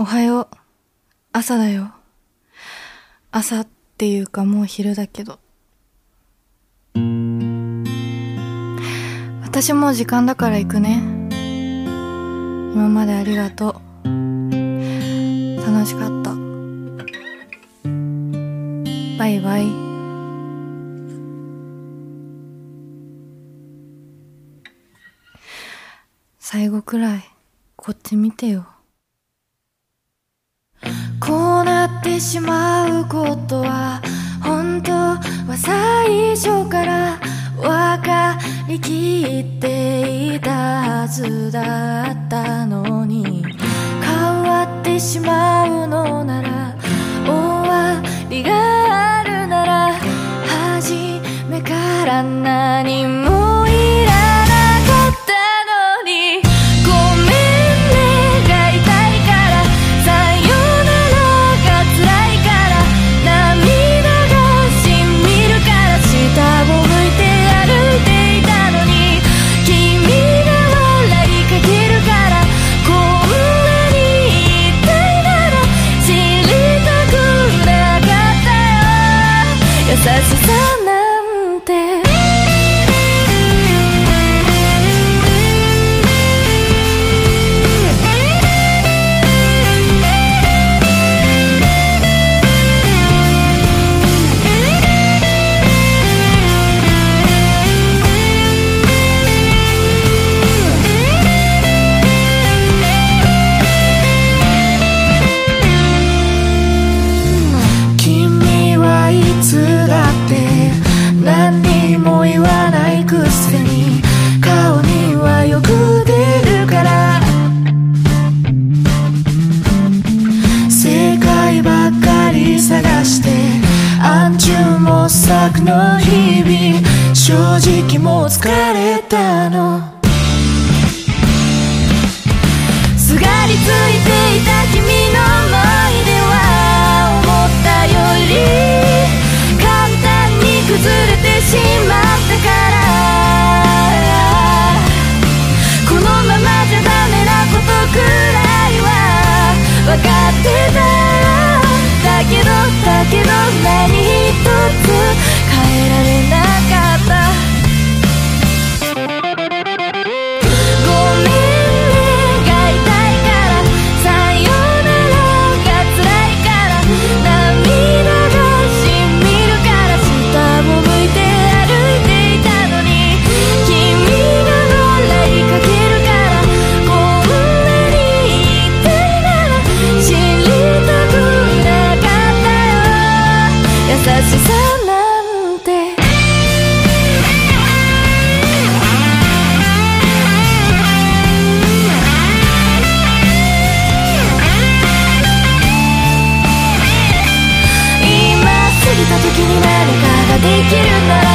おはよう。朝だよ。朝っていうかもう昼だけど。私もう時間だから行くね。今までありがとう。楽しかった。バイバイ。最後くらいこっち見てよ。しまうことは本当は最初から分かりきっていたはずだったのに変わってしまうのなら終わりがあるなら初めから何もできるなら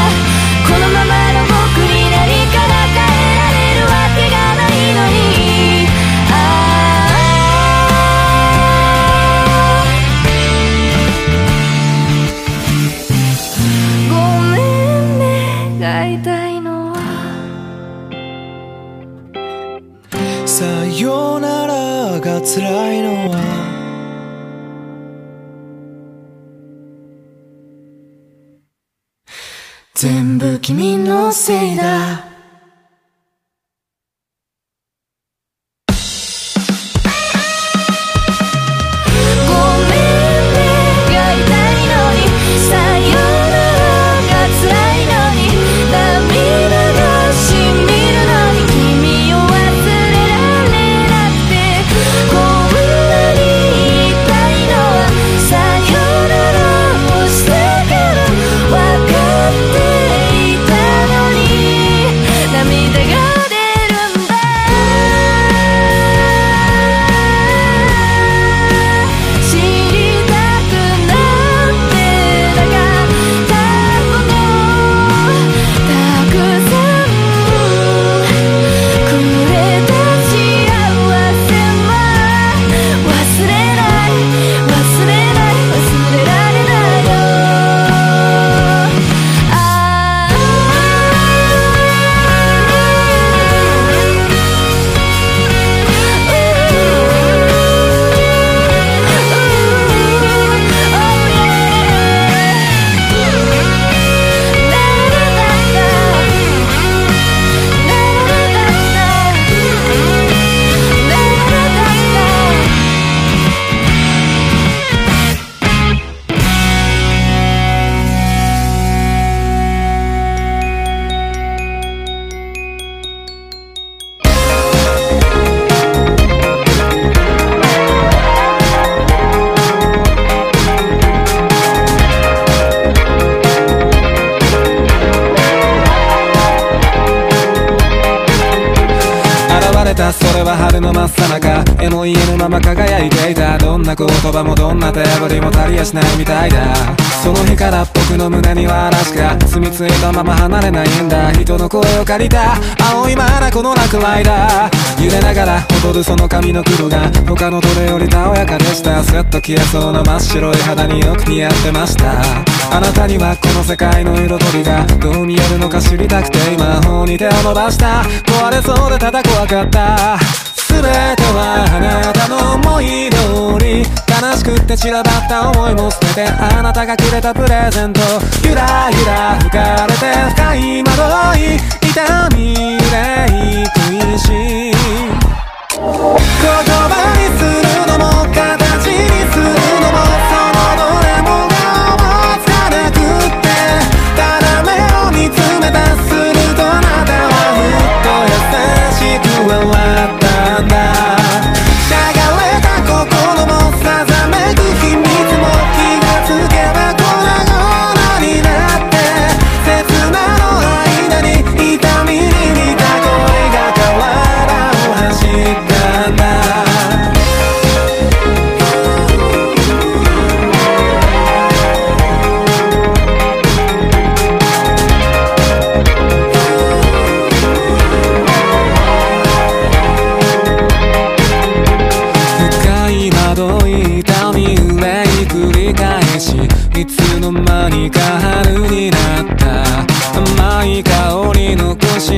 の落雷だ。揺れながら踊るその髪の黒が他のどれよりたおやかでした。スッと消えそうな真っ白い肌によく似合ってました。あなたにはこの世界の彩りがどう見えるのか知りたくて今方に手を伸ばした。壊れそうでただ怖かった。全てはあなたの思い通り。悲しくって散らばった思いも捨ててあなたがくれたプレゼント。ゆらゆら吹かれて深い惑い。痛み憂い食い。言葉にするのも形にするのもそのどれもが思い。つかなくってただ目を見つめたするとあなたはふっと優しく笑ったんだ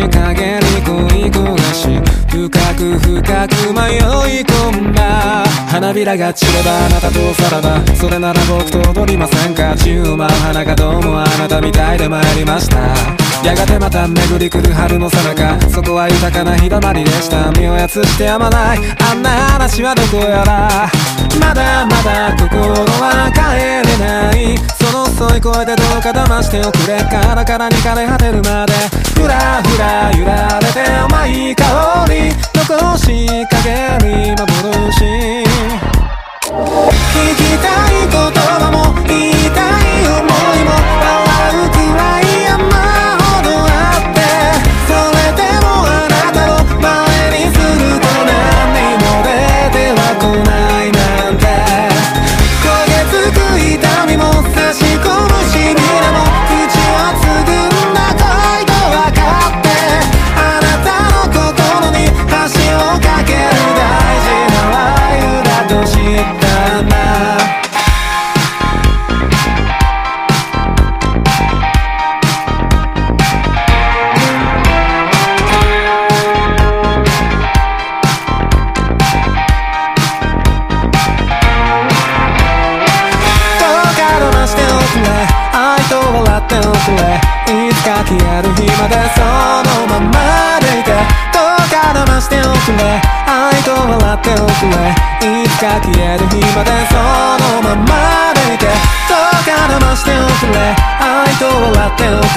影に恋焦がし深く深く迷い込んだ花びらが散ればあなたとさらばそれなら僕と踊りませんか10万花がどうもあなたみたいで参りましたやがてまた巡り来る春の最中そこは豊かな日だまりでした。身をやつしてやまない。あんな話はどこやら。まだまだ心は帰れない。その遅い声でどうか騙しておくれ。カラカラに枯れ果てるまで。ふらふら揺られて甘い香り。残しかける幻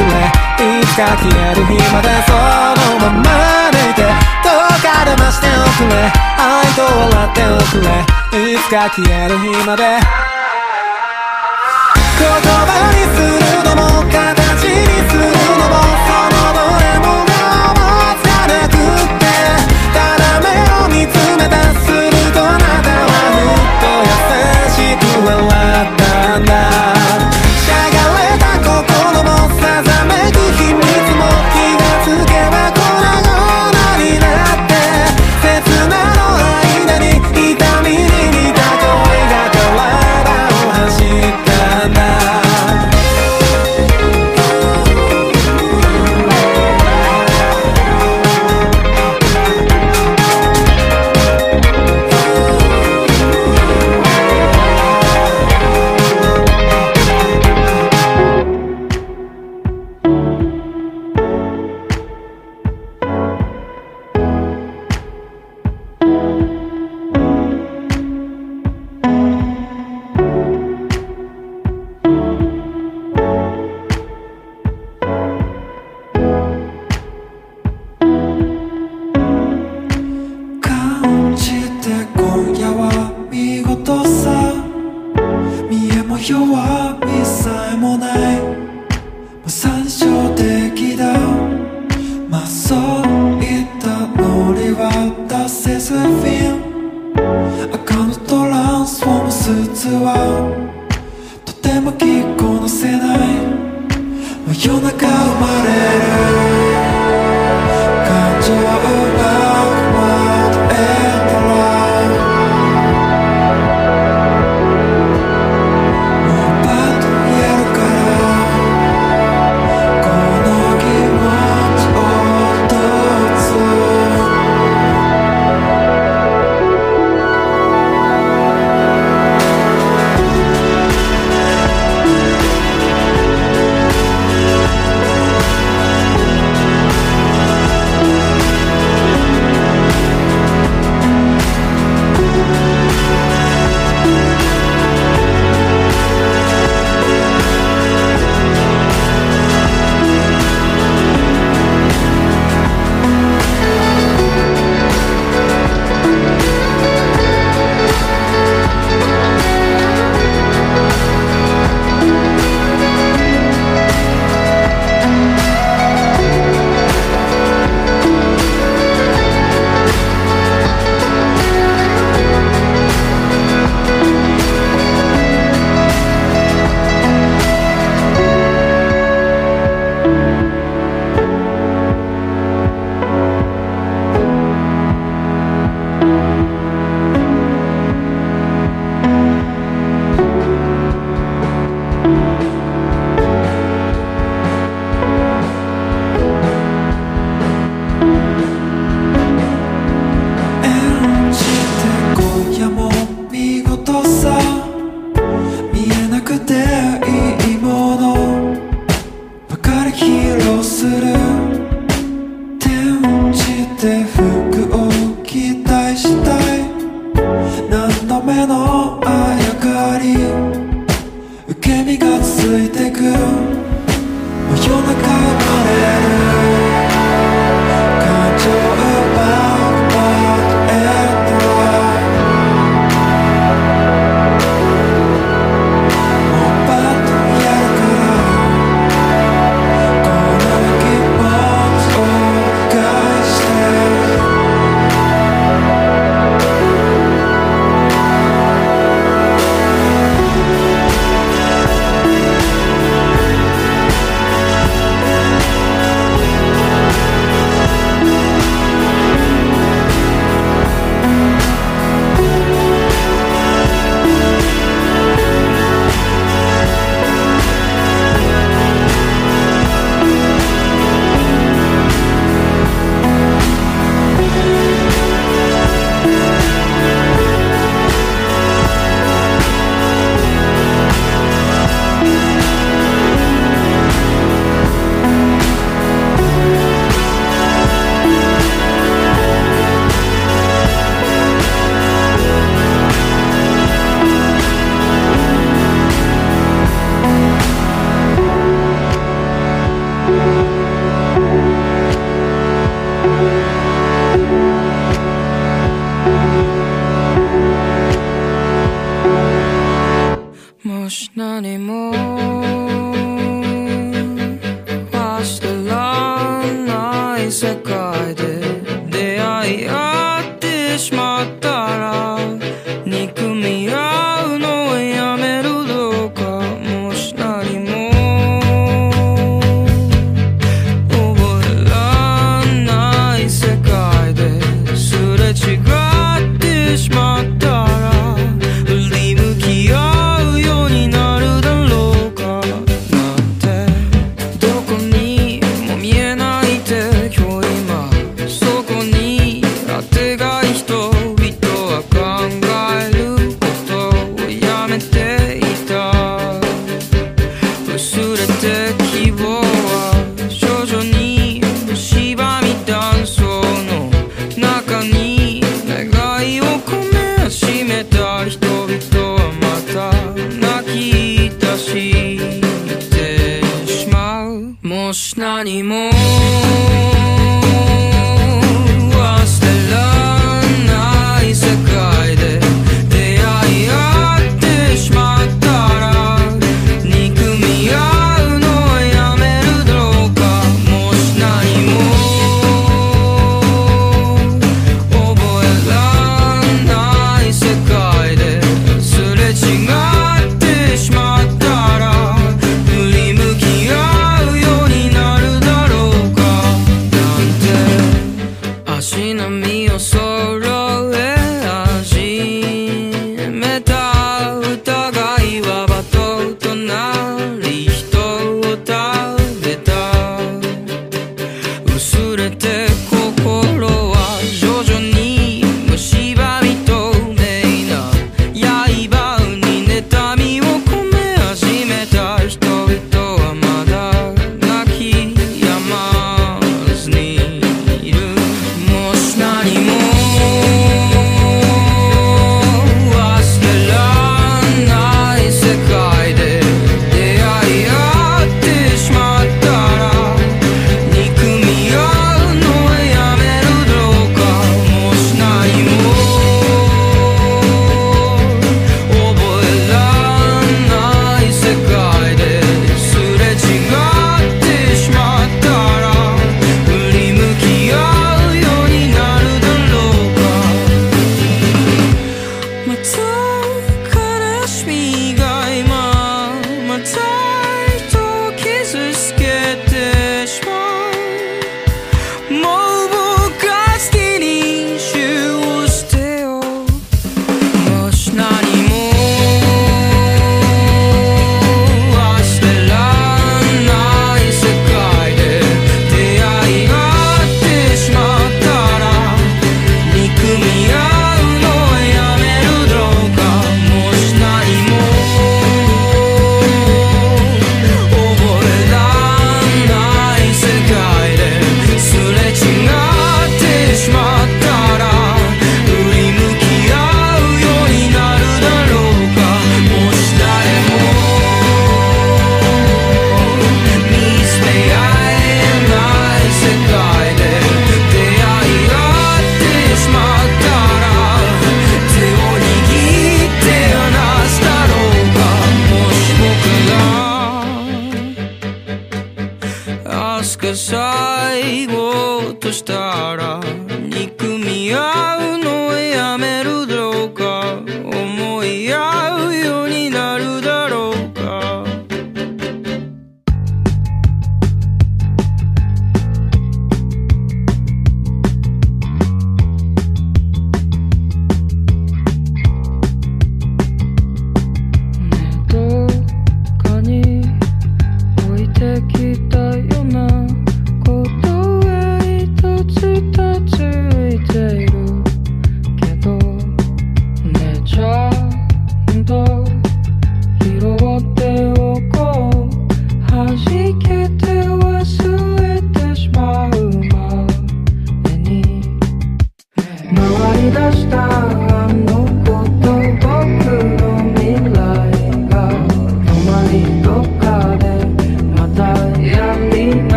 すれいつか消える日までそのまま抜いてどうか騙しておくれ愛と笑っておくれ。いつか消える日まで言葉にするのも形にする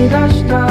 そこま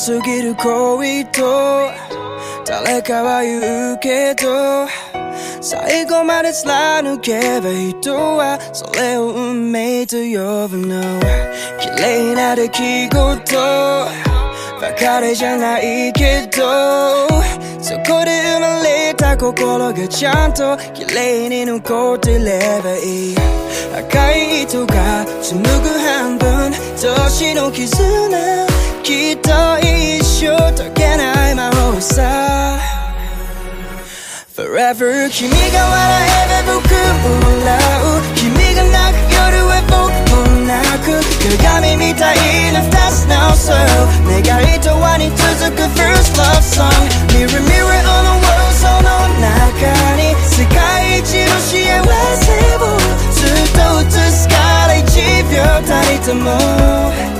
すぎる恋と誰かは言うけど最後まで貫けば人はそれを運命と呼ぶの綺麗な出来事ばかりじゃないけどそこで生まれた心がちゃんと綺麗に残ってればいい。赤い糸が紡ぐ半分年の絆きっと一生解けない魔法さ Forever. 君が笑えば僕も笑う君が泣く夜は僕も泣く鏡みたいな二つの soul 願いと輪に続く First love song. Mirror mirror on the world その中に世界一の幸せをずっと映すから一秒たりとも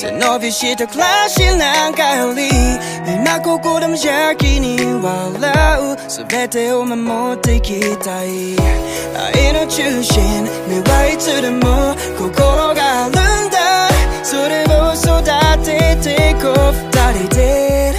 背伸びした暮らしなんかより今ここで無邪気に笑う。全てを守っていきたい。愛の中心目はいつでも心があるんだ。それを育ててこう二人で。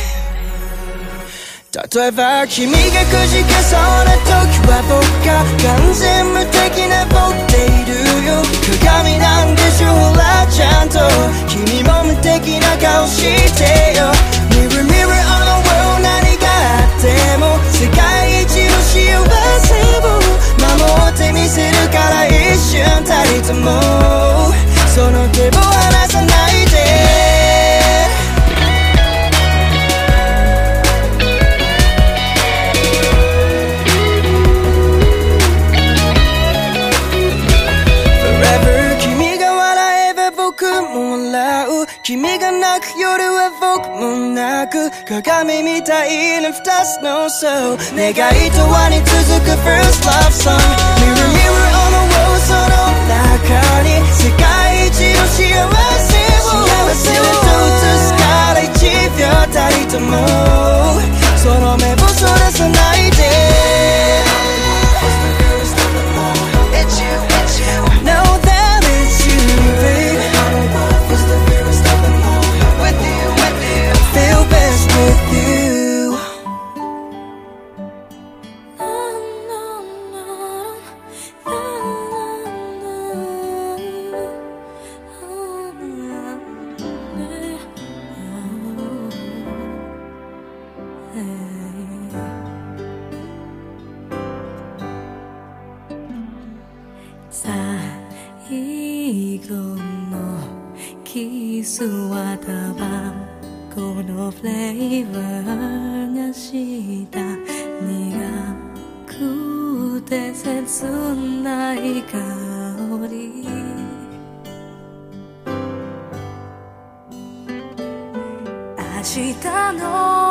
例えば君がくじけそうな時は僕が完全無敵な僕でいるよ。鏡なんでしょほらちゃんと。君も無敵な顔してよ。Mirror mirror on the world 何があっても。世界一の幸せを。守ってみせるから一瞬たりとも。その手を離さないもなく鏡みたいな二つの soul 願いとはに続く First love song Mirror mirror on the wall その中に世界一の幸せを。幸せを映すから一秒たりとも。その目をそらさないで。のフレーバーがした苦くて切ない香り。明日の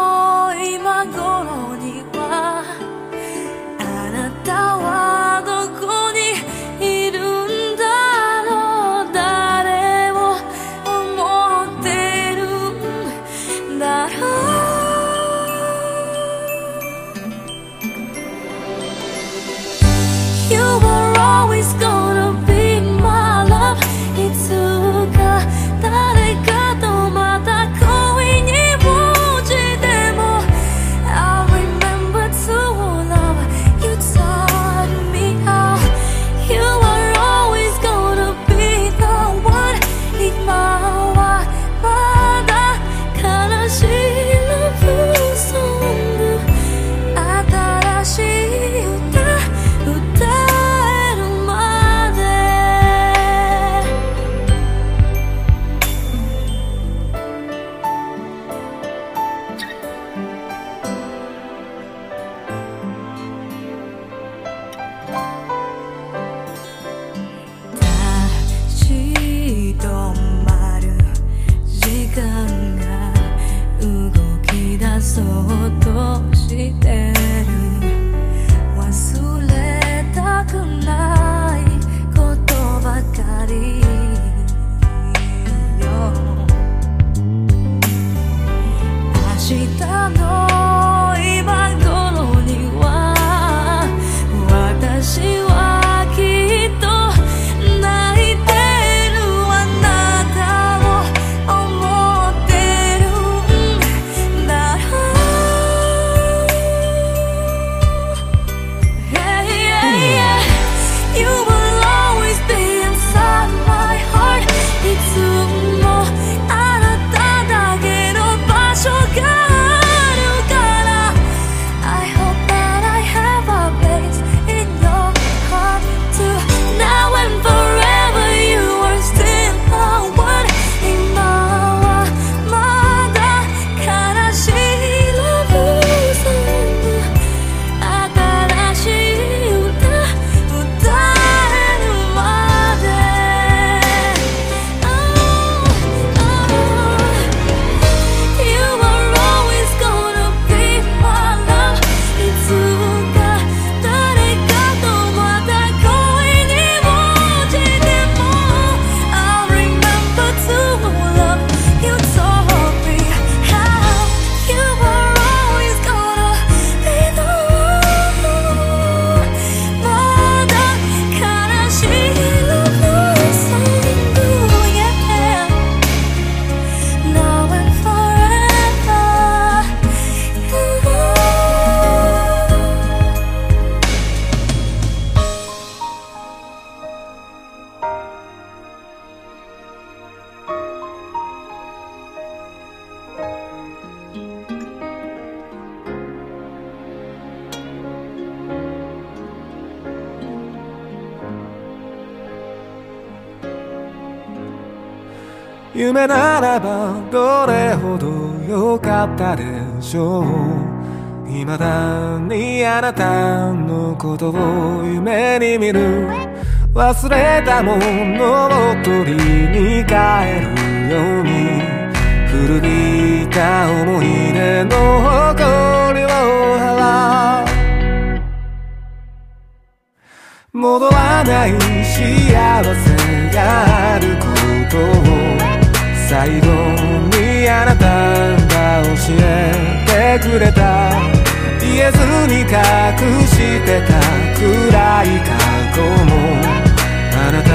良かったでしょう未だにあなたのことを夢に見る。忘れたものを取りに帰るように。古びた思い出の誇りを払う戻らない幸せがあることを最後にあなたが教えてくれた言えずに隠してた暗い過去もあなた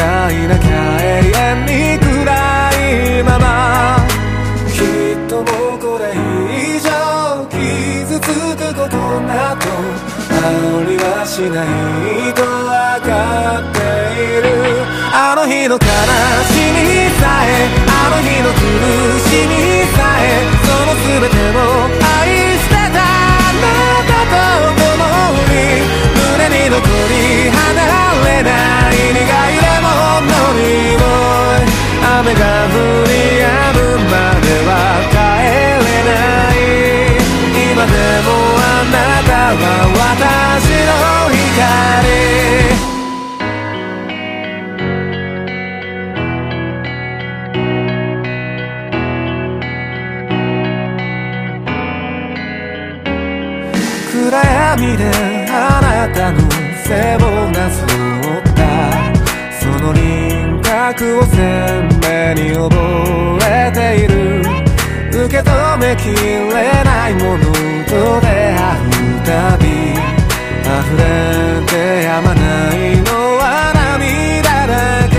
がいなきゃ永遠に暗いままきっともうこれ以上傷つくことなどありはしないと分かってあの日の悲しみさえあの日の苦しみさえその全てを愛してたあなたと共に胸に残り離れない苦いレモンの匂い雨が降り輪郭を鮮明に覚えている。受け止めきれないものと出会うたび溢れてやまないのは涙だけ。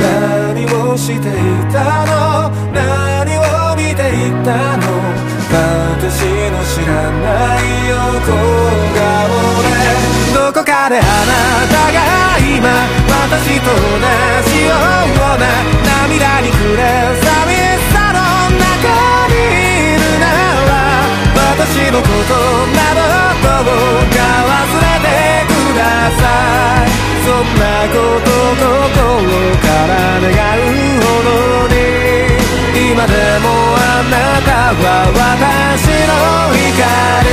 何をしていたの？何を見ていたの？私の知らない横。であなたが今私と同じような涙に暮れ寂しさの中にいるなら私のことなどどうか忘れてくださいそんなこと心から願うほどに今でもあなたは私の光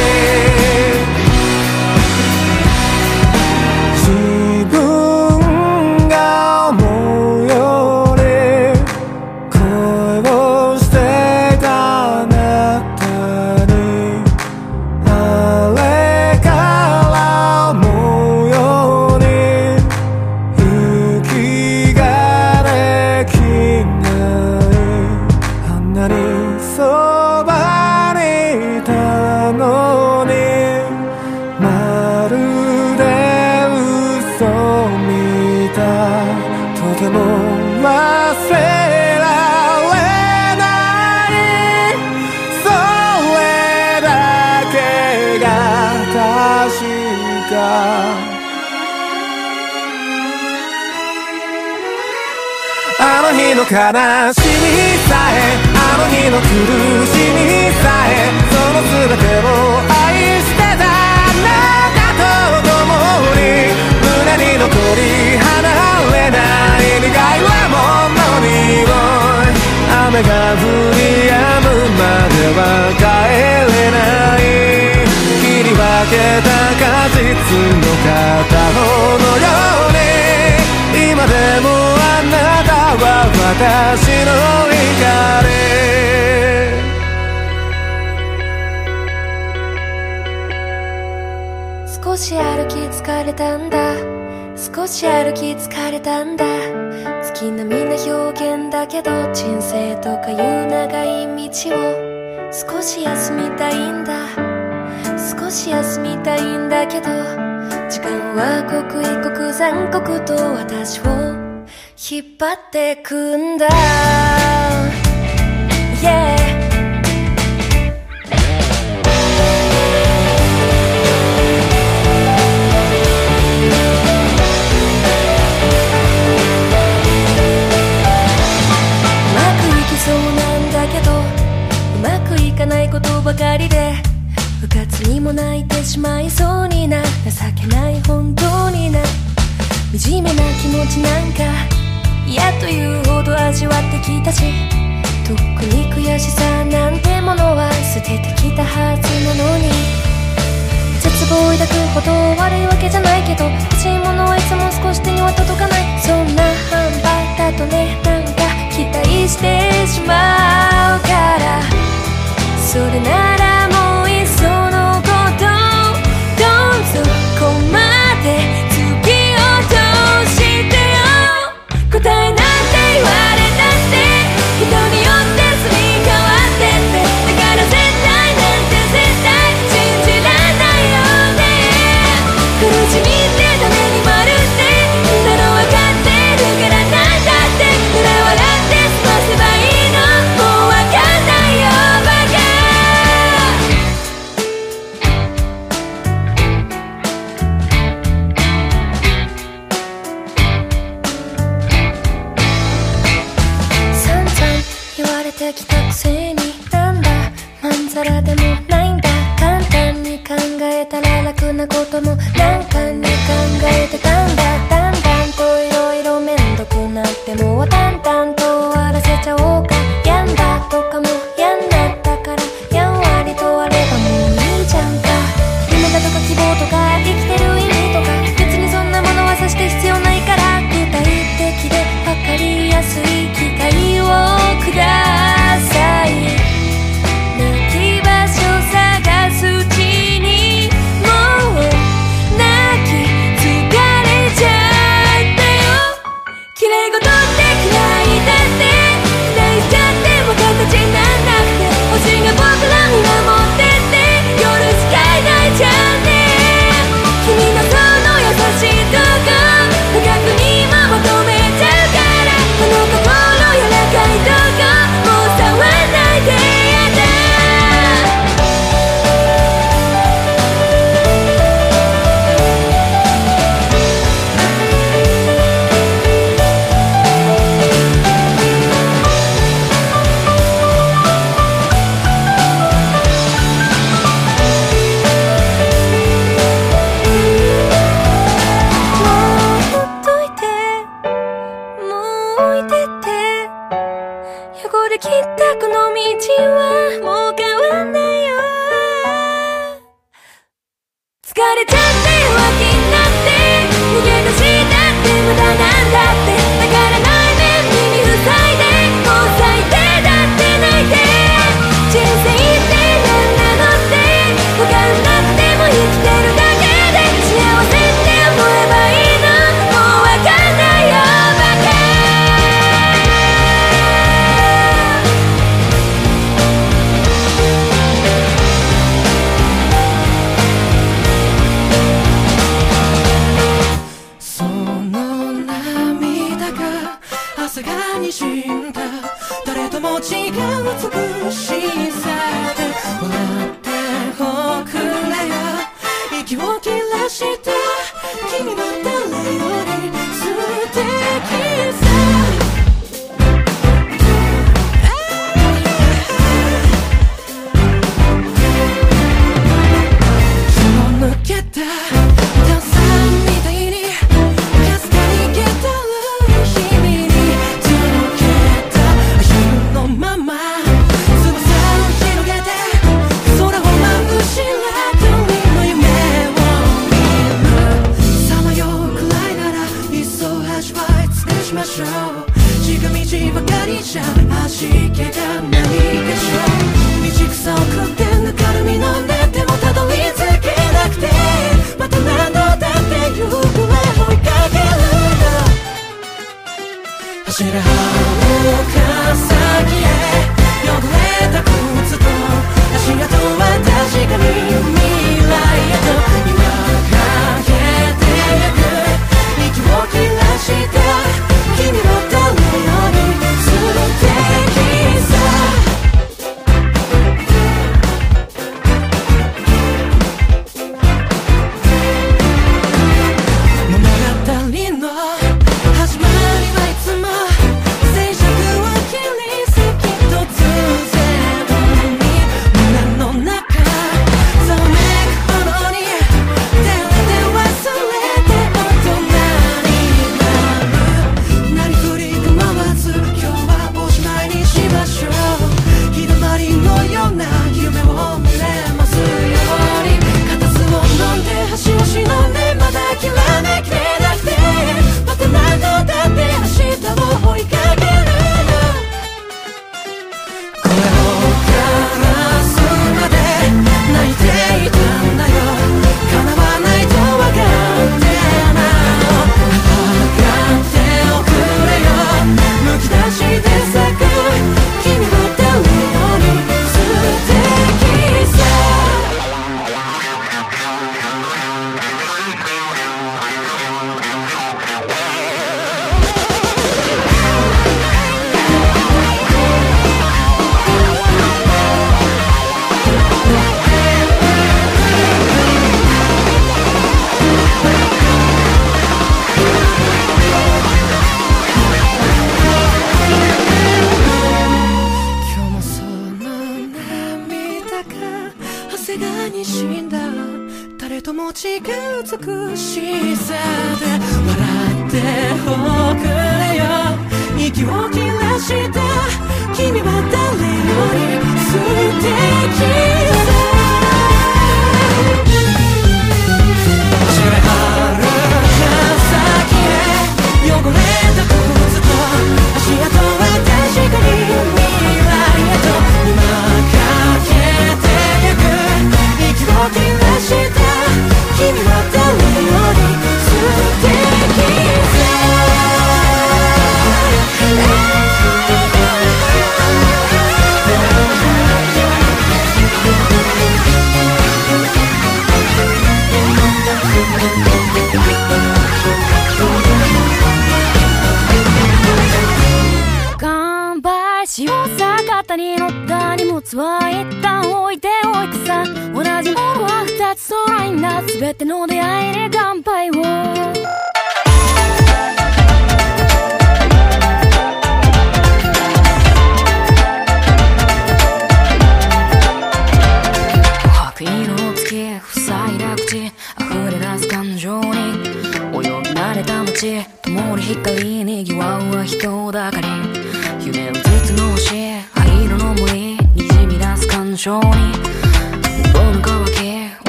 張ってく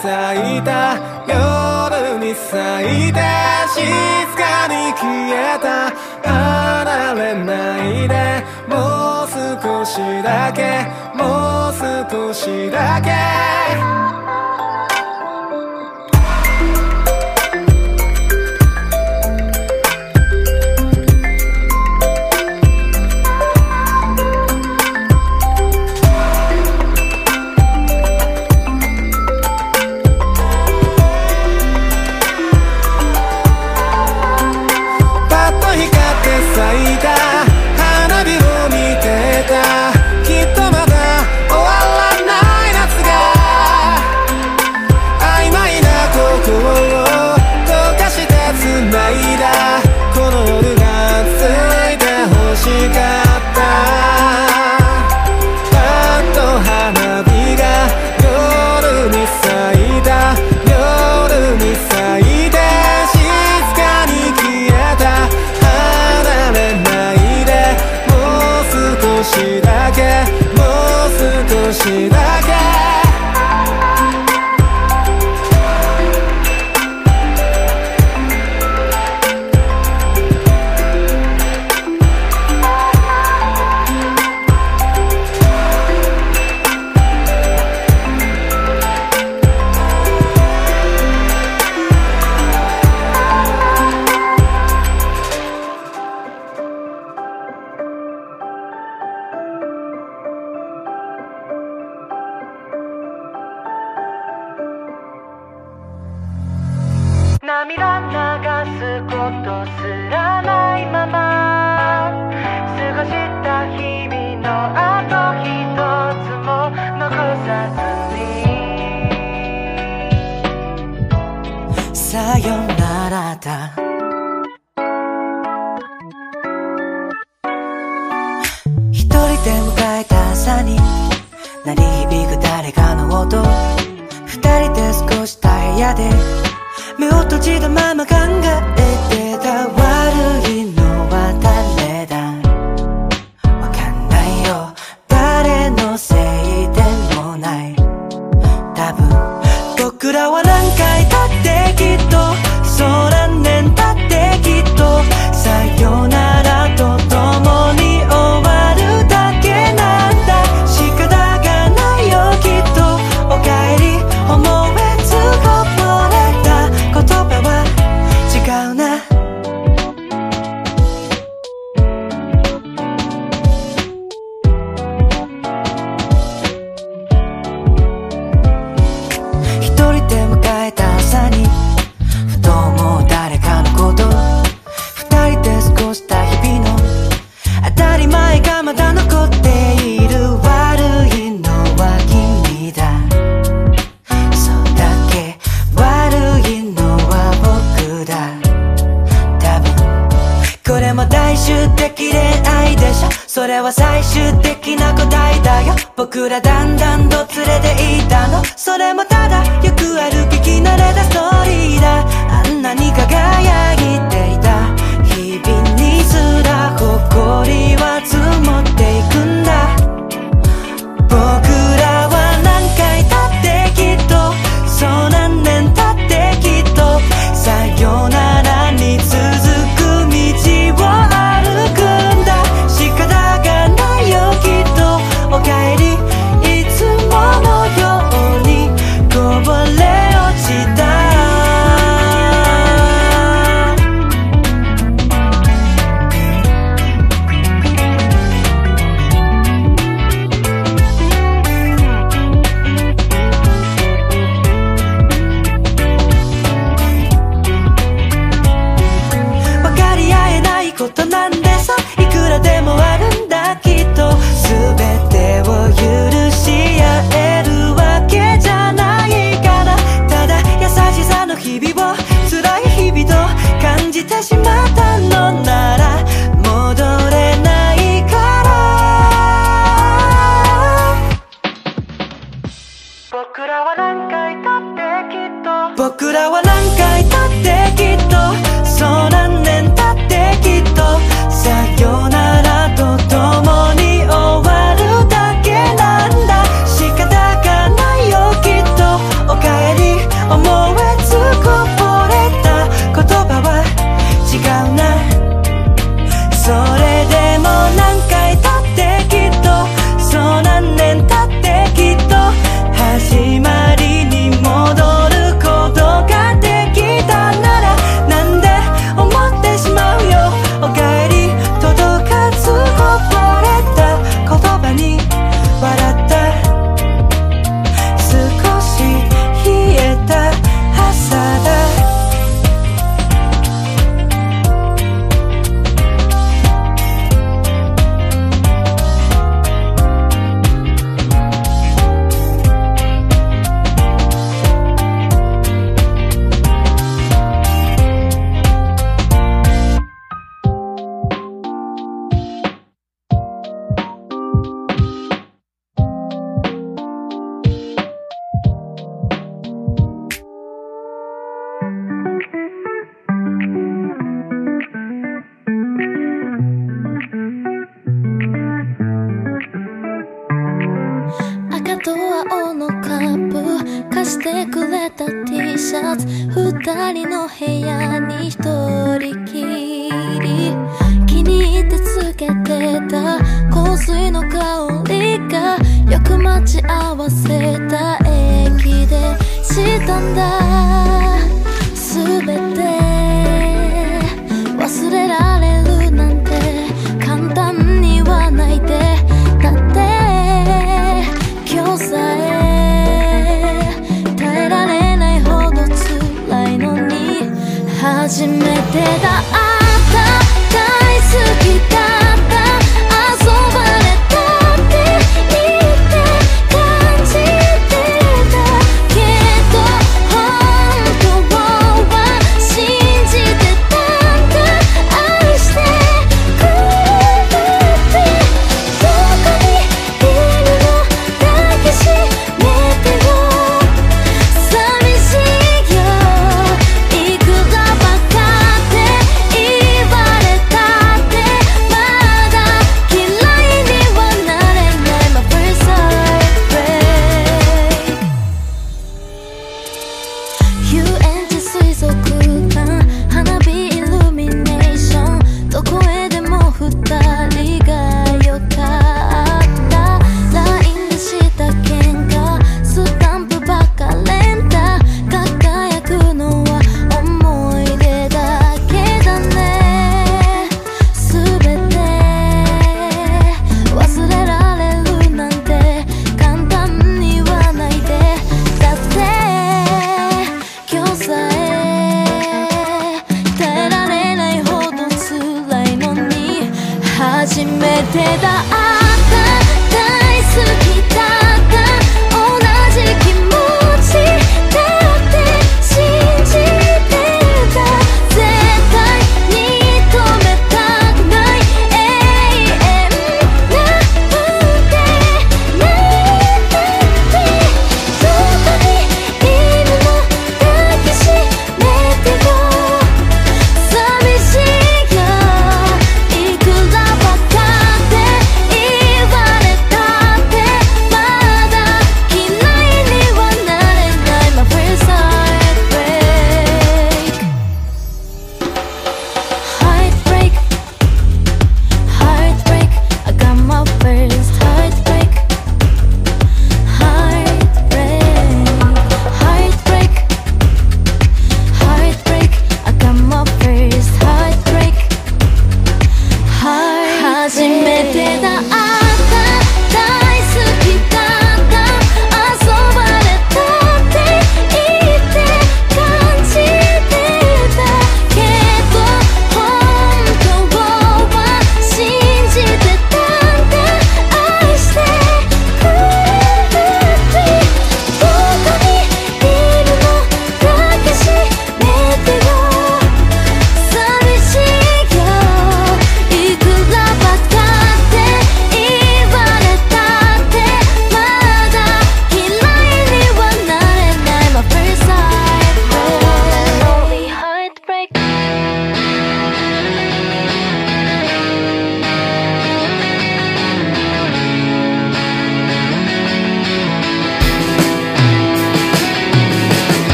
咲いた夜に咲いて静かに消えた離れないでもう少しだけもう少しだけ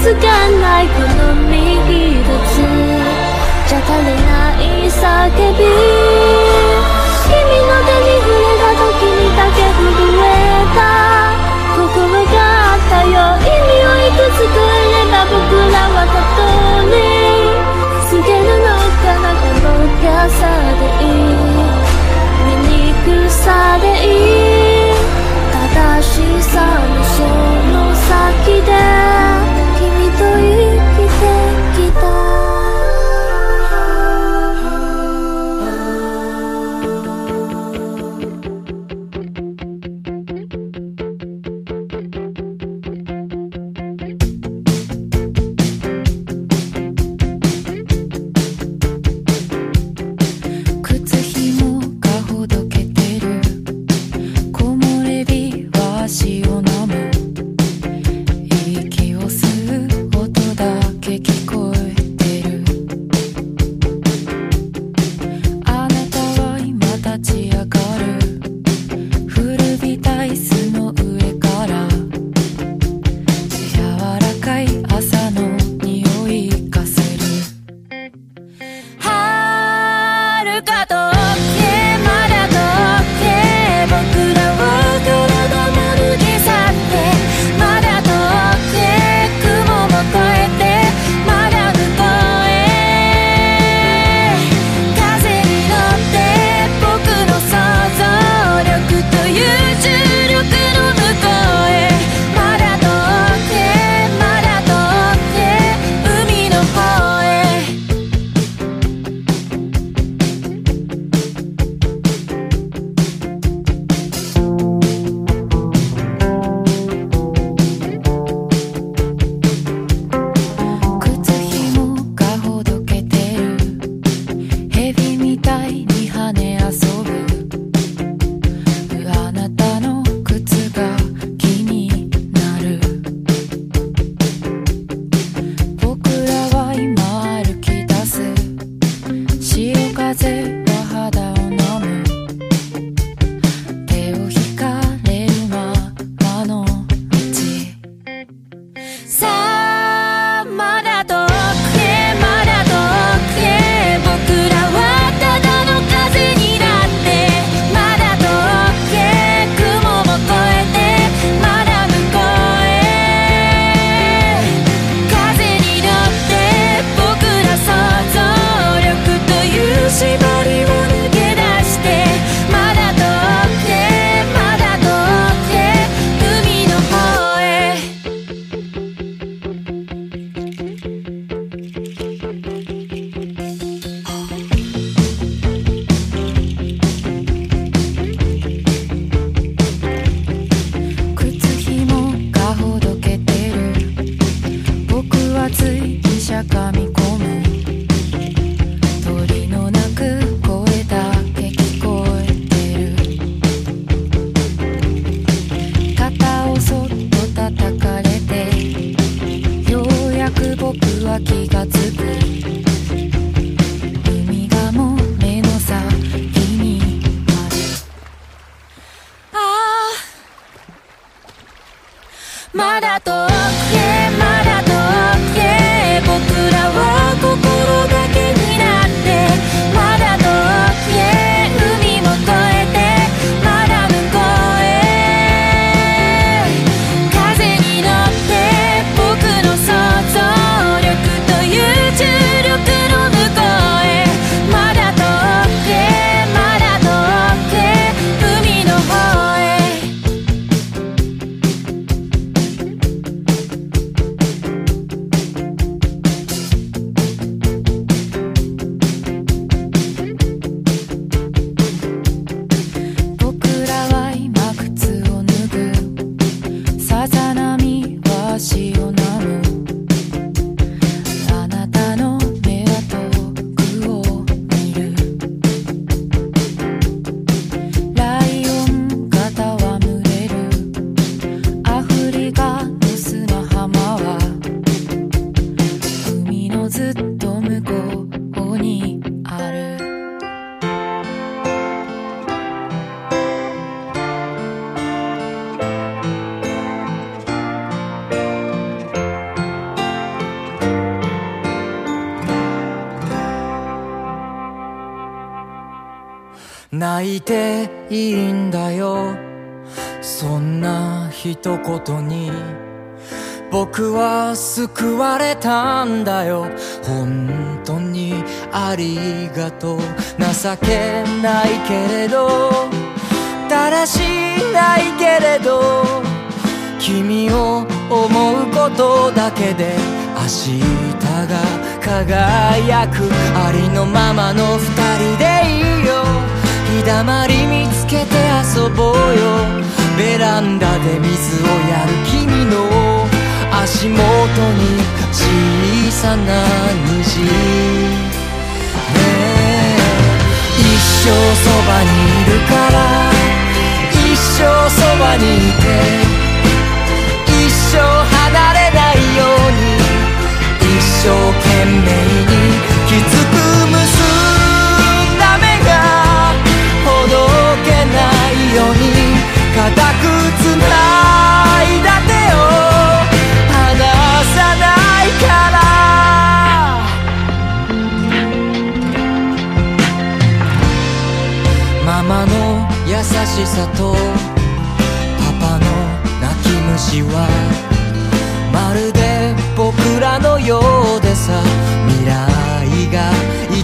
つかないこの身一つじゃ足りない叫び君の手に触れた時にだけ震えた心があったよ意味をいくつくれば僕らはたに告げるのかなこの深さでいい。醜さでいい正しさのその先で。いていいんだよ。そんな一言に。僕は救われたんだよ。本当にありがとう。情けないけれど。だらしないけれど。君を思うことだけで。明日が輝く。ありのままの二人でいい。だまり見つけて遊ぼうよ。ベランダで水をやる君の足元に小さな虹ねえ。一生そばにいるから一生そばにいて。一生離れないように。一生懸命にきつく結ように固くつないだ手を離さないから。ママの優しさとパパの泣き虫はまるで僕らのようでさ。未来が愛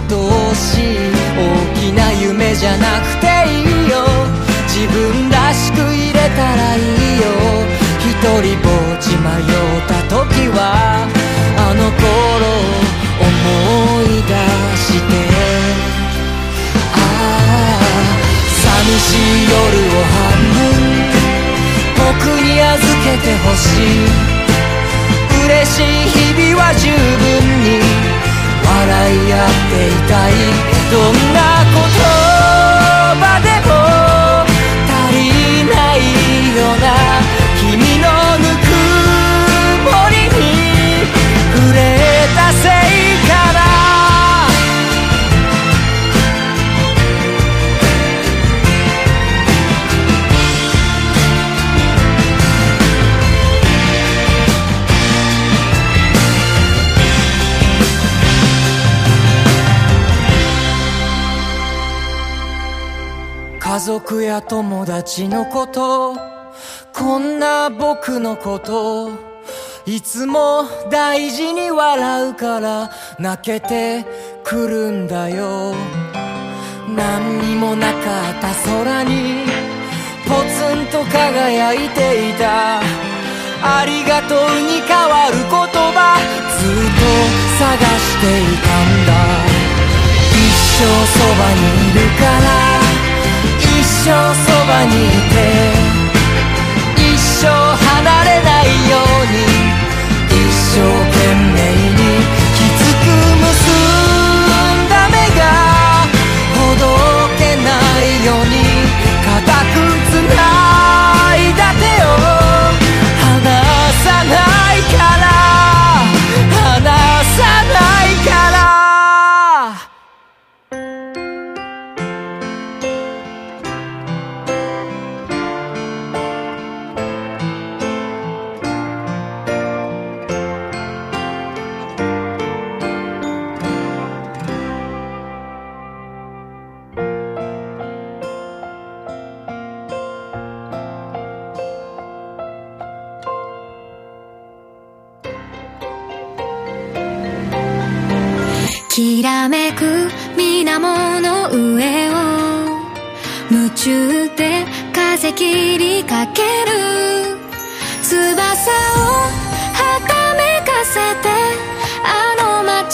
しい大きな夢じゃなくてしく入れたらいいよ。一人ぼっち迷った時はあの頃思い出して。ああ寂しい夜を半分。僕に預けてほしい。嬉しい日々は十分に笑い合っていたい。どんな言葉で族や友達のことこんな僕のこといつも大事に笑うから泣けてくるんだよ。何にもなかった空にポツンと輝いていた。ありがとうに変わる言葉ずっと探していたんだ。一生そばにいるから生そばにいて一生離れないように一生懸命にきつく結んだ目がほどけないように固くつない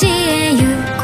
あ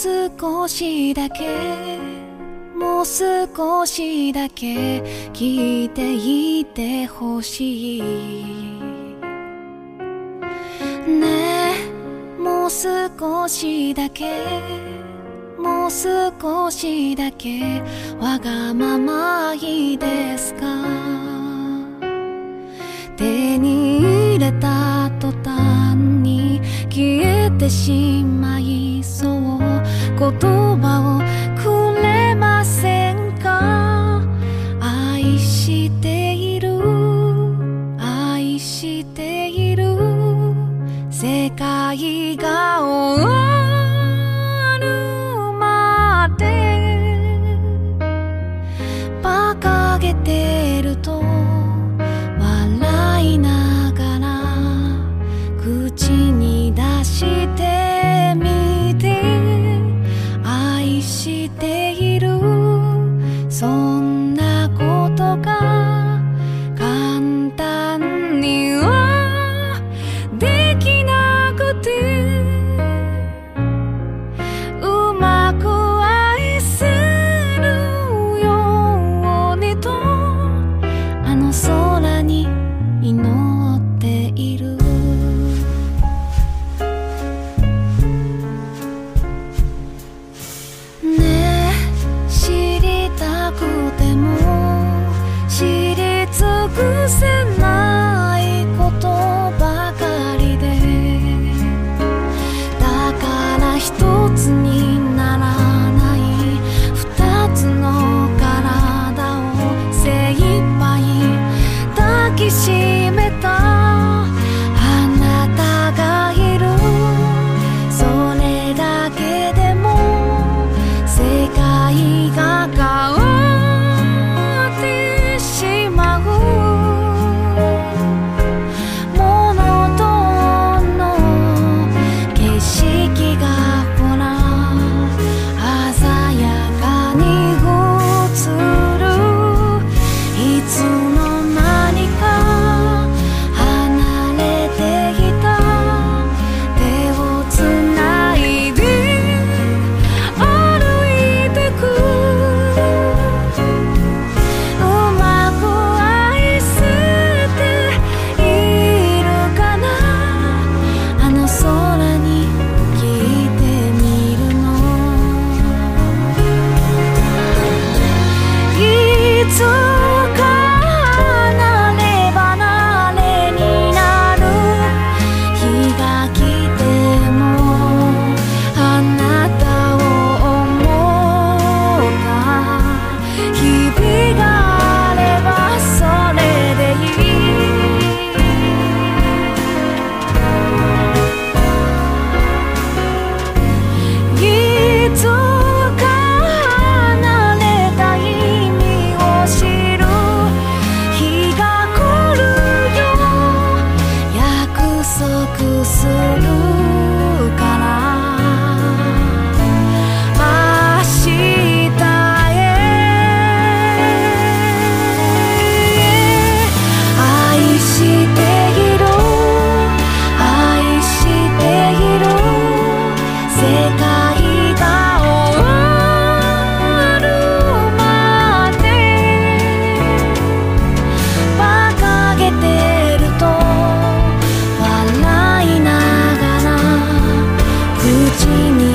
少しだけもう少しだけ聞いていてほしい。ねえもう少しだけもう少しだけわがままいいですか？手に入れた途端に消えてしまい记你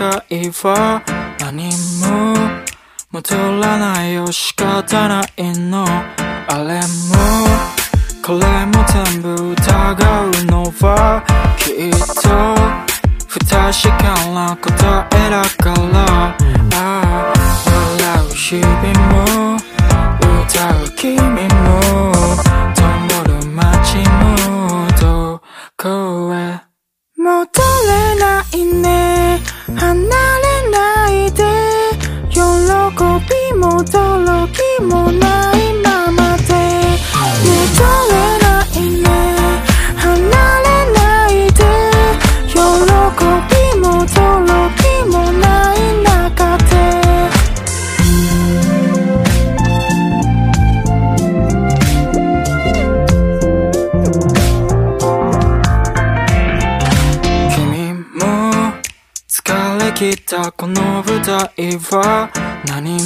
界は何も戻らないよ仕方ないの。あれもこれも全部疑うのはきっと不確かな答えだから、ああ笑う日々は何